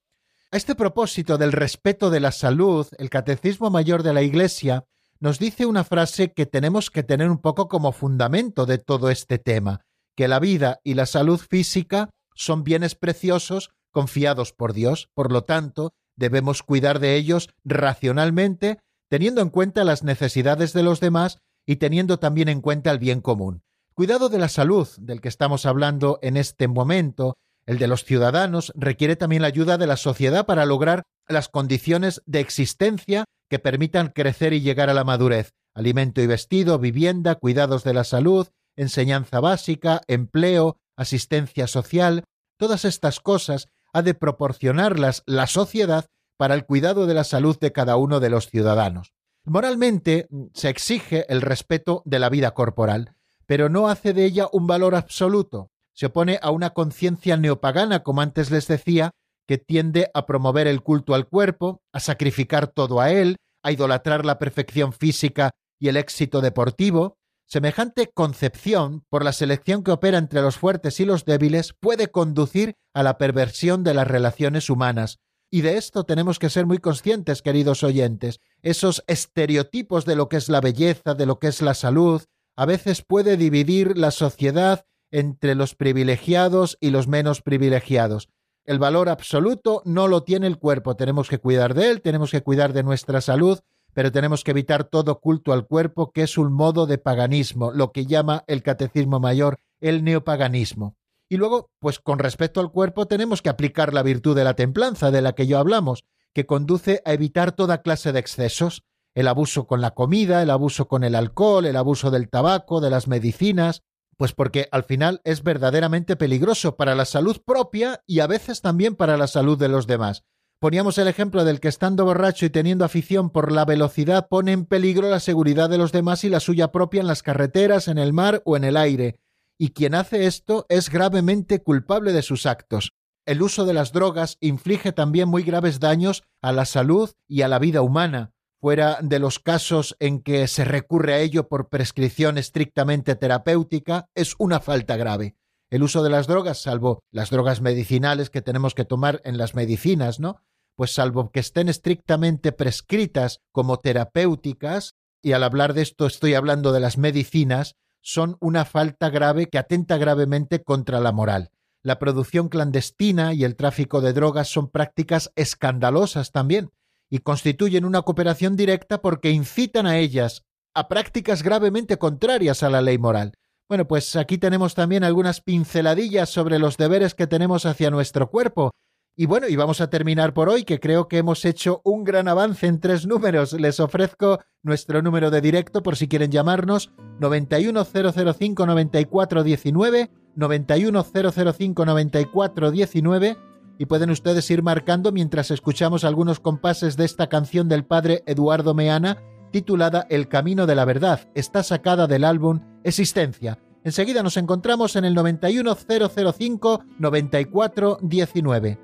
A este propósito del respeto de la salud, el Catecismo Mayor de la Iglesia nos dice una frase que tenemos que tener un poco como fundamento de todo este tema, que la vida y la salud física son bienes preciosos confiados por Dios, por lo tanto, debemos cuidar de ellos racionalmente, teniendo en cuenta las necesidades de los demás y teniendo también en cuenta el bien común. Cuidado de la salud, del que estamos hablando en este momento, el de los ciudadanos, requiere también la ayuda de la sociedad para lograr las condiciones de existencia que permitan crecer y llegar a la madurez, alimento y vestido, vivienda, cuidados de la salud, enseñanza básica, empleo, asistencia social, todas estas cosas ha de proporcionarlas la sociedad para el cuidado de la salud de cada uno de los ciudadanos. Moralmente se exige el respeto de la vida corporal, pero no hace de ella un valor absoluto. Se opone a una conciencia neopagana, como antes les decía, que tiende a promover el culto al cuerpo, a sacrificar todo a él, a idolatrar la perfección física y el éxito deportivo, semejante concepción, por la selección que opera entre los fuertes y los débiles, puede conducir a la perversión de las relaciones humanas. Y de esto tenemos que ser muy conscientes, queridos oyentes. Esos estereotipos de lo que es la belleza, de lo que es la salud, a veces puede dividir la sociedad entre los privilegiados y los menos privilegiados. El valor absoluto no lo tiene el cuerpo, tenemos que cuidar de él, tenemos que cuidar de nuestra salud, pero tenemos que evitar todo culto al cuerpo, que es un modo de paganismo, lo que llama el Catecismo Mayor el neopaganismo. Y luego, pues con respecto al cuerpo tenemos que aplicar la virtud de la templanza, de la que yo hablamos, que conduce a evitar toda clase de excesos, el abuso con la comida, el abuso con el alcohol, el abuso del tabaco, de las medicinas, pues porque al final es verdaderamente peligroso para la salud propia y a veces también para la salud de los demás. Poníamos el ejemplo del que estando borracho y teniendo afición por la velocidad pone en peligro la seguridad de los demás y la suya propia en las carreteras, en el mar o en el aire. Y quien hace esto es gravemente culpable de sus actos. El uso de las drogas inflige también muy graves daños a la salud y a la vida humana fuera de los casos en que se recurre a ello por prescripción estrictamente terapéutica, es una falta grave. El uso de las drogas, salvo las drogas medicinales que tenemos que tomar en las medicinas, ¿no? Pues salvo que estén estrictamente prescritas como terapéuticas, y al hablar de esto estoy hablando de las medicinas, son una falta grave que atenta gravemente contra la moral. La producción clandestina y el tráfico de drogas son prácticas escandalosas también, y constituyen una cooperación directa porque incitan a ellas a prácticas gravemente contrarias a la ley moral. Bueno, pues aquí tenemos también algunas pinceladillas sobre los deberes que tenemos hacia nuestro cuerpo. Y bueno, y vamos a terminar por hoy, que creo que hemos hecho un gran avance en tres números. Les ofrezco nuestro número de directo por si quieren llamarnos 910059419, 910059419 y pueden ustedes ir marcando mientras escuchamos algunos compases de esta canción del padre Eduardo Meana titulada El Camino de la Verdad. Está sacada del álbum Existencia. Enseguida nos encontramos en el 91005 9419.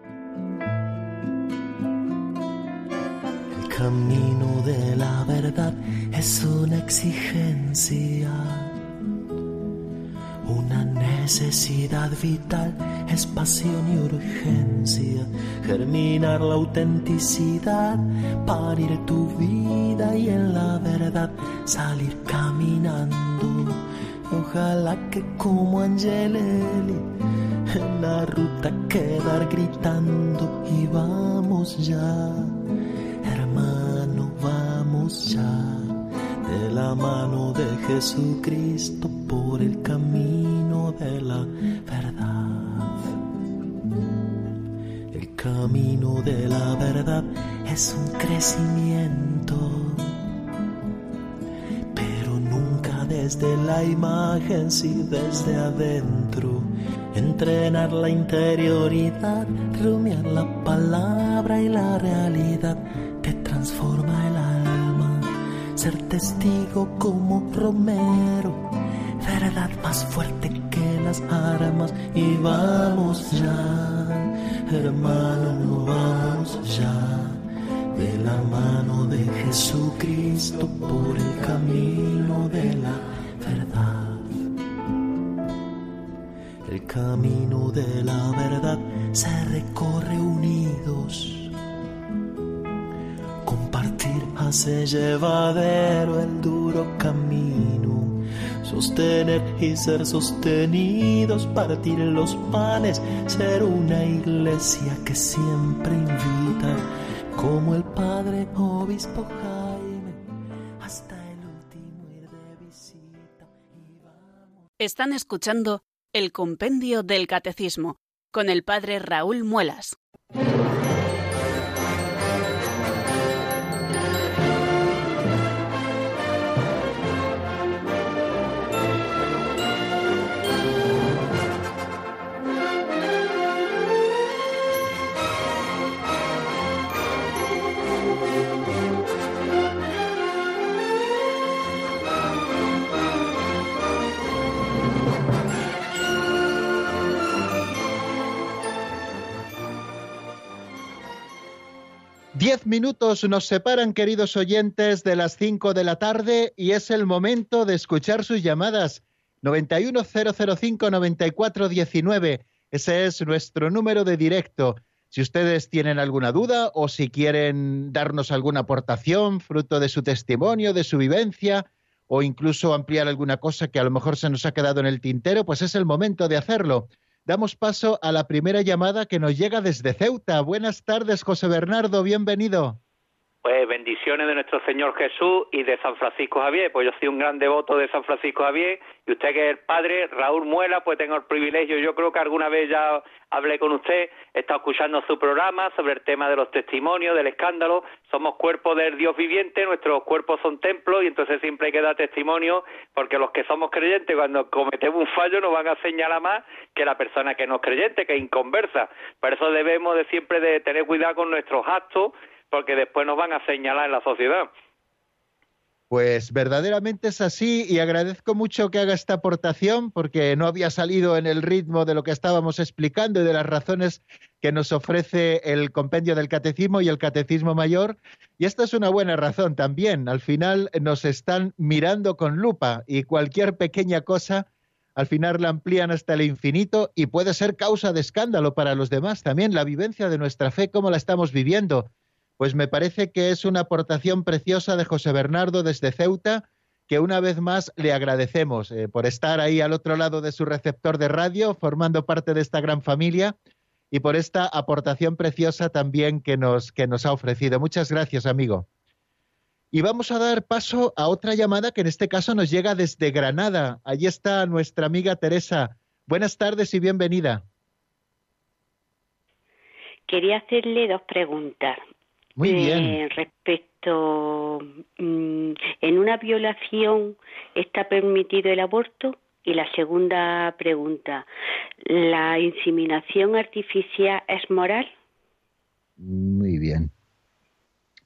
El camino de la verdad es una exigencia una necesidad vital es pasión y urgencia, germinar la autenticidad, parir tu vida y en la verdad salir caminando. Ojalá que como Angeleli en la ruta quedar gritando. Y vamos ya, hermano, vamos ya de la mano de Jesucristo por el camino de la verdad. El camino de la verdad es un crecimiento, pero nunca desde la imagen, si desde adentro. Entrenar la interioridad, rumiar la palabra y la realidad te transforma el alma. Ser testigo como Romero verdad más fuerte que las armas y vamos ya, hermano, vamos ya, de la mano de Jesucristo por el camino de la verdad. El camino de la verdad se recorre unidos. Hace llevadero el duro camino sostener y ser sostenidos, partir los panes, ser una iglesia que siempre invita, como el Padre Obispo Jaime, hasta el último ir de visita. Están escuchando el Compendio del Catecismo con el Padre Raúl Muelas. Diez minutos nos separan, queridos oyentes, de las cinco de la tarde y es el momento de escuchar sus llamadas. 91005-9419. Ese es nuestro número de directo. Si ustedes tienen alguna duda o si quieren darnos alguna aportación, fruto de su testimonio, de su vivencia, o incluso ampliar alguna cosa que a lo mejor se nos ha quedado en el tintero, pues es el momento de hacerlo damos paso a la primera llamada que nos llega desde Ceuta. Buenas tardes, José Bernardo, bienvenido. Pues bendiciones de nuestro Señor Jesús y de San Francisco Javier, pues yo soy un gran devoto de San Francisco Javier y usted que es el padre, Raúl Muela, pues tengo el privilegio, yo creo que alguna vez ya hablé con usted, he estado escuchando su programa sobre el tema de los testimonios, del escándalo, somos cuerpo del Dios viviente, nuestros cuerpos son templos y entonces siempre hay que dar testimonio porque los que somos creyentes cuando cometemos un fallo nos van a señalar más que la persona que no es creyente, que es inconversa. Por eso debemos de siempre de tener cuidado con nuestros actos porque después nos van a señalar en la sociedad. Pues verdaderamente es así y agradezco mucho que haga esta aportación porque no había salido en el ritmo de lo que estábamos explicando y de las razones que nos ofrece el compendio del catecismo y el catecismo mayor. Y esta es una buena razón también. Al final nos están mirando con lupa y cualquier pequeña cosa al final la amplían hasta el infinito y puede ser causa de escándalo para los demás también. La vivencia de nuestra fe, cómo la estamos viviendo pues me parece que es una aportación preciosa de José Bernardo desde Ceuta, que una vez más le agradecemos eh, por estar ahí al otro lado de su receptor de radio, formando parte de esta gran familia y por esta aportación preciosa también que nos, que nos ha ofrecido. Muchas gracias, amigo. Y vamos a dar paso a otra llamada que en este caso nos llega desde Granada. Allí está nuestra amiga Teresa. Buenas tardes y bienvenida. Quería hacerle dos preguntas. Muy bien. respecto, mm, ¿en una violación está permitido el aborto? Y la segunda pregunta, ¿la inseminación artificial es moral? Muy bien.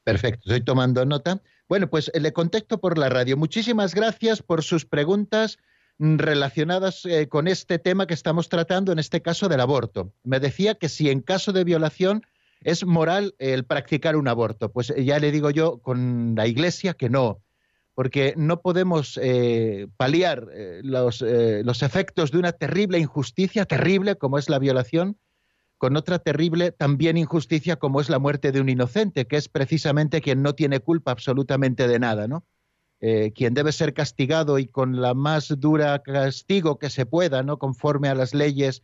Perfecto, estoy tomando nota. Bueno, pues le contesto por la radio. Muchísimas gracias por sus preguntas mm, relacionadas eh, con este tema que estamos tratando, en este caso del aborto. Me decía que si en caso de violación ¿Es moral el practicar un aborto? Pues ya le digo yo con la Iglesia que no, porque no podemos eh, paliar eh, los, eh, los efectos de una terrible injusticia, terrible como es la violación, con otra terrible también injusticia como es la muerte de un inocente, que es precisamente quien no tiene culpa absolutamente de nada, ¿no? quien debe ser castigado y con la más dura castigo que se pueda, ¿no? Conforme a las leyes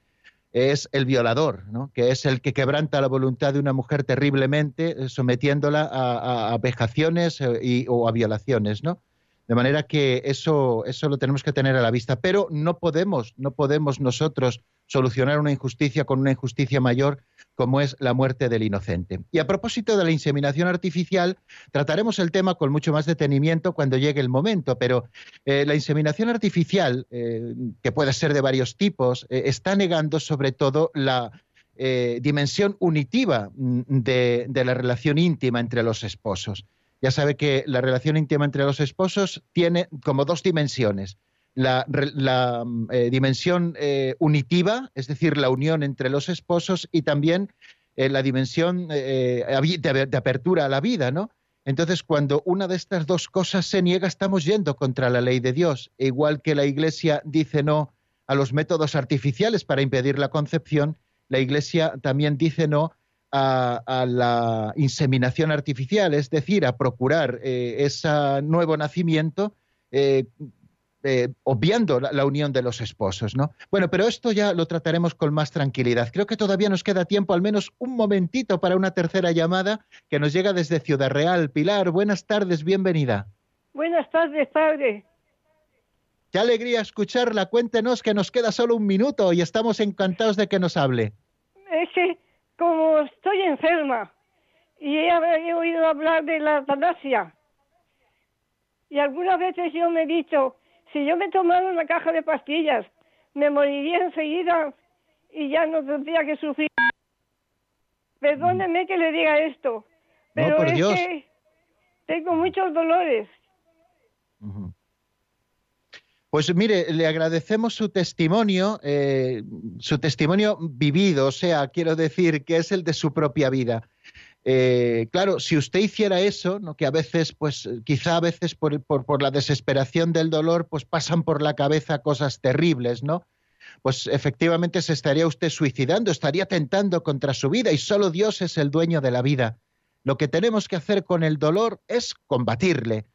es el violador, ¿no? que es el que quebranta la voluntad de una mujer terriblemente, eh, sometiéndola a, a, vejaciones eh, o a violaciones, ¿no? De manera que eso, eso lo tenemos que tener a la vista. Pero no podemos, no podemos nosotros solucionar una injusticia con una injusticia mayor como es la muerte del inocente. Y a propósito de la inseminación artificial, trataremos el tema con mucho más detenimiento cuando llegue el momento, pero eh, la inseminación artificial, eh, que puede ser de varios tipos, eh, está negando sobre todo la dimensión unitiva mm, de, de la relación íntima entre los esposos. Ya sabe que la relación íntima entre los esposos tiene como dos dimensiones la, eh, dimensión eh, unitiva, es decir, la unión entre los esposos y también eh, la dimensión de, apertura a la vida, ¿no? Entonces, cuando una de estas dos cosas se niega, estamos yendo contra la ley de Dios. Igual que la Iglesia dice no a los métodos artificiales para impedir la concepción, la Iglesia también dice no a, la inseminación artificial, es decir, a procurar ese nuevo nacimiento eh, obviando la, unión de los esposos, ¿no? Bueno, pero esto ya lo trataremos con más tranquilidad. Creo que todavía nos queda tiempo, al menos un momentito, para una tercera llamada que nos llega desde Ciudad Real. Pilar, buenas tardes, bienvenida. Buenas tardes, padre. Qué alegría escucharla. Cuéntenos que nos queda solo un minuto y estamos encantados de que nos hable. Como estoy enferma y he, oído hablar de la eutanasia y algunas veces yo me he dicho si yo me tomara una caja de pastillas, me moriría enseguida y ya no tendría que sufrir. Perdóneme que le diga esto, pero es que tengo muchos dolores. Pues mire, le agradecemos su testimonio, eh, su testimonio vivido, o sea, quiero decir que es el de su propia vida. Eh, claro, si usted hiciera eso, ¿no? que a veces, pues quizá a veces por, por, la desesperación del dolor, pues pasan por la cabeza cosas terribles, ¿no? Pues efectivamente se estaría usted suicidando, estaría tentando contra su vida y solo Dios es el dueño de la vida. Lo que tenemos que hacer con el dolor es combatirle,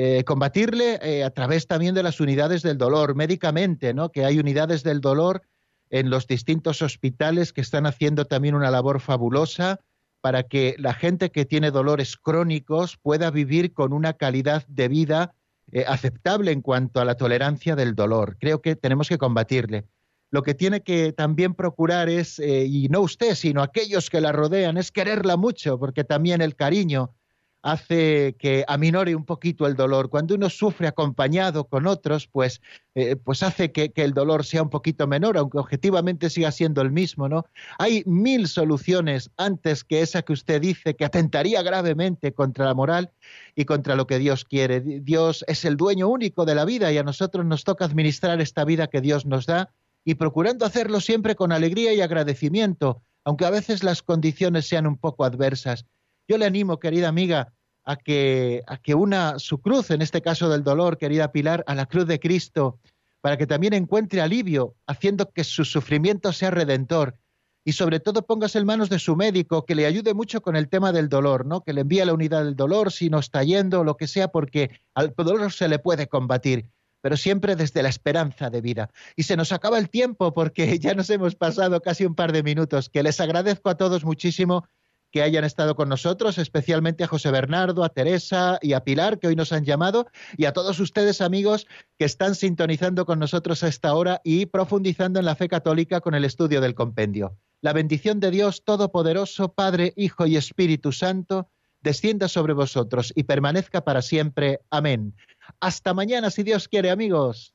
eh, combatirle eh, a través también de las unidades del dolor, médicamente, ¿no? Que hay unidades del dolor en los distintos hospitales que están haciendo también una labor fabulosa para que la gente que tiene dolores crónicos pueda vivir con una calidad de vida eh, aceptable en cuanto a la tolerancia del dolor. Creo que tenemos que combatirle. Lo que tiene que también procurar es, y no usted, sino aquellos que la rodean, es quererla mucho, porque también el cariño hace que aminore un poquito el dolor. Cuando uno sufre acompañado con otros, pues, eh, pues hace que, que, el dolor sea un poquito menor, aunque objetivamente siga siendo el mismo, ¿no? Hay mil soluciones antes que esa que usted dice que atentaría gravemente contra la moral y contra lo que Dios quiere. Dios es el dueño único de la vida y a nosotros nos toca administrar esta vida que Dios nos da y procurando hacerlo siempre con alegría y agradecimiento, aunque a veces las condiciones sean un poco adversas. Yo le animo, querida amiga, a que, a que una su cruz, en este caso del dolor, querida Pilar, a la cruz de Cristo, para que también encuentre alivio, haciendo que su sufrimiento sea redentor. Y sobre todo póngase en manos de su médico, que le ayude mucho con el tema del dolor, ¿no? Que le envíe a la unidad del dolor si no está yendo lo que sea, porque al dolor se le puede combatir pero siempre desde la esperanza de vida. Y se nos acaba el tiempo porque ya nos hemos pasado casi un par de minutos, que les agradezco a todos muchísimo que hayan estado con nosotros, especialmente a José Bernardo, a Teresa y a Pilar, que hoy nos han llamado, y a todos ustedes, amigos, que están sintonizando con nosotros a esta hora y profundizando en la fe católica con el estudio del compendio. La bendición de Dios Todopoderoso, Padre, Hijo y Espíritu Santo, descienda sobre vosotros y permanezca para siempre. Amén. Hasta mañana, si Dios quiere, amigos.